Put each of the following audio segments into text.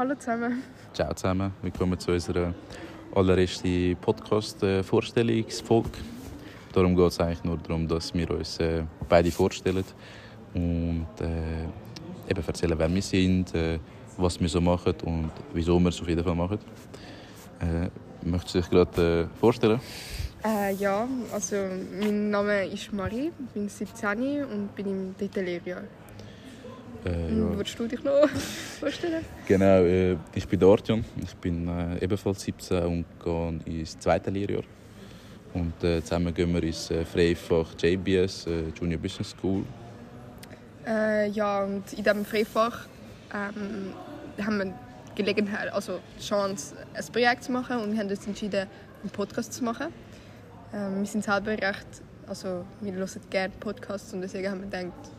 Hallo zusammen. Ciao zusammen, willkommen zu unserer allerersten Podcast-Vorstellungsfolge. Darum geht es eigentlich nur darum, dass wir uns äh, beide vorstellen und äh, eben erzählen, wer wir sind, äh, was wir so machen und wieso wir es auf jeden Fall machen. Äh, möchtest du dich gerade äh, vorstellen? Äh, ja, also mein Name ist Marie, ich bin 17 und bin im dritten Lehrjahr. Äh, ja. Würdest du dich noch vorstellen? Genau, äh, ich bin Artjan, ich bin äh, ebenfalls 17 und gehe ins zweite Lehrjahr. Und äh, zusammen gehen wir ins äh, Freifach JBS, äh, Junior Business School. Äh, ja, und in diesem Freifach ähm, haben wir Gelegenheit, also die Chance, ein Projekt zu machen und wir haben uns entschieden, einen Podcast zu machen. Ähm, wir sind selber recht, also wir hören gerne Podcasts und deswegen haben wir gedacht,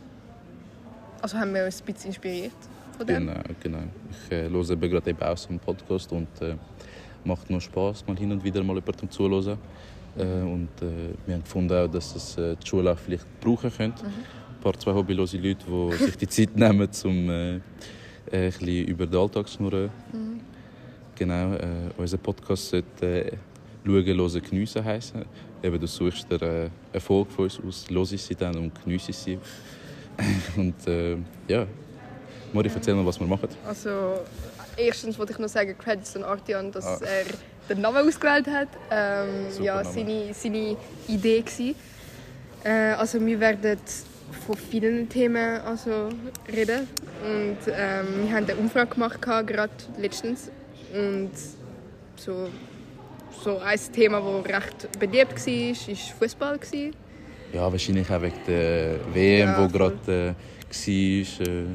also haben wir uns ein bisschen inspiriert von dem. Genau, genau. Ich äh, höre gerade eben auch so einen Podcast und äh, macht noch Spaß, mal hin und wieder mal jemandem zuzuhören. Äh, und äh, wir haben gefunden, auch, dass das äh, die Schule auch vielleicht brauchen könnte. Mhm. Ein paar, zwei hobbylose Leute, die sich die Zeit nehmen, um äh, äh, ein bisschen über den Alltag zu schnurren. Mhm. Genau, äh, unser Podcast sollte äh, «Schauen, hören, geniessen» heißen. Eben, du suchst dir äh, Erfolg von uns aus, hörst sie dann und geniessest sie. und äh, ja, Mori, erzähl mal, was wir machen. Also, erstens wollte ich noch sagen, Credits an Artian, dass ah. er den Namen ausgewählt hat. Ähm, ja, seine, seine Idee war. Äh, also, wir werden von vielen Themen also, reden. Und ähm, wir haben eine Umfrage gemacht, gerade letztens. Und so, so ein Thema, das recht beliebt war, war Fußball. Ja, wahrscheinlich auch wegen der WM, ja, die gerade äh, war. Äh,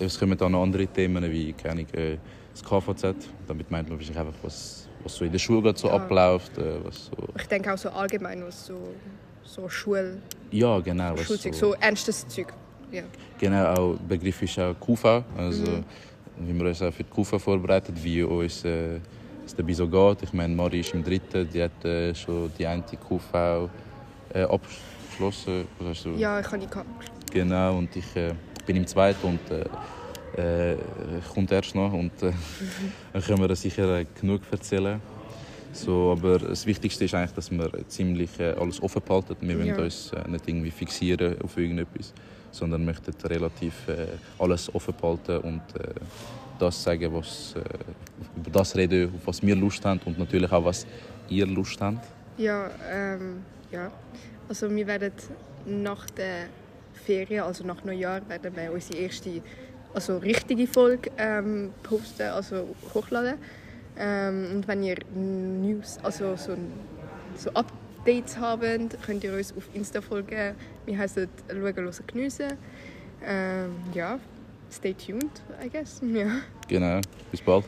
es kommen dann noch andere Themen wie keine äh, das KVZ. Damit meint man wahrscheinlich einfach, was, was so in der Schule so ja. abläuft. Äh, was so ich denke auch so allgemein, was so, so Schul... Ja, genau. Schulzeug, so, so ernstes Zeug. Ja. Genau, auch Begriff ist auch QV. Also, mhm. Wie wir uns auch für die QV vorbereitet, wie uns äh, es dabei so geht. Ich meine, Mari ist im dritten, die hat äh, schon die eine QV äh, abgeschlossen. Du? Ja, ich habe die gehabt. Genau, und ich äh, bin im zweiten und äh, äh, kommt erst noch. Und äh, dann können wir sicher genug erzählen. So, aber das Wichtigste ist eigentlich, dass wir ziemlich äh, alles offen behalten. Wir wollen ja. uns äh, nicht irgendwie fixieren auf irgendetwas, sondern möchten relativ äh, alles offen behalten und äh, das sagen, was, äh, über das reden, auf was wir Lust haben und natürlich auch, was ihr Lust habt. Ja, ähm, ja. Also wir werden nach der Ferien, also nach Neujahr, werden wir unsere erste also richtige Folge ähm, posten, also hochladen. Ähm, und wenn ihr News, also so, so Updates habt, könnt ihr uns auf Insta folgen. Wir heißen «Schauen, hören, geniessen». Ähm, ja, stay tuned, I guess. Ja. Genau, bis bald.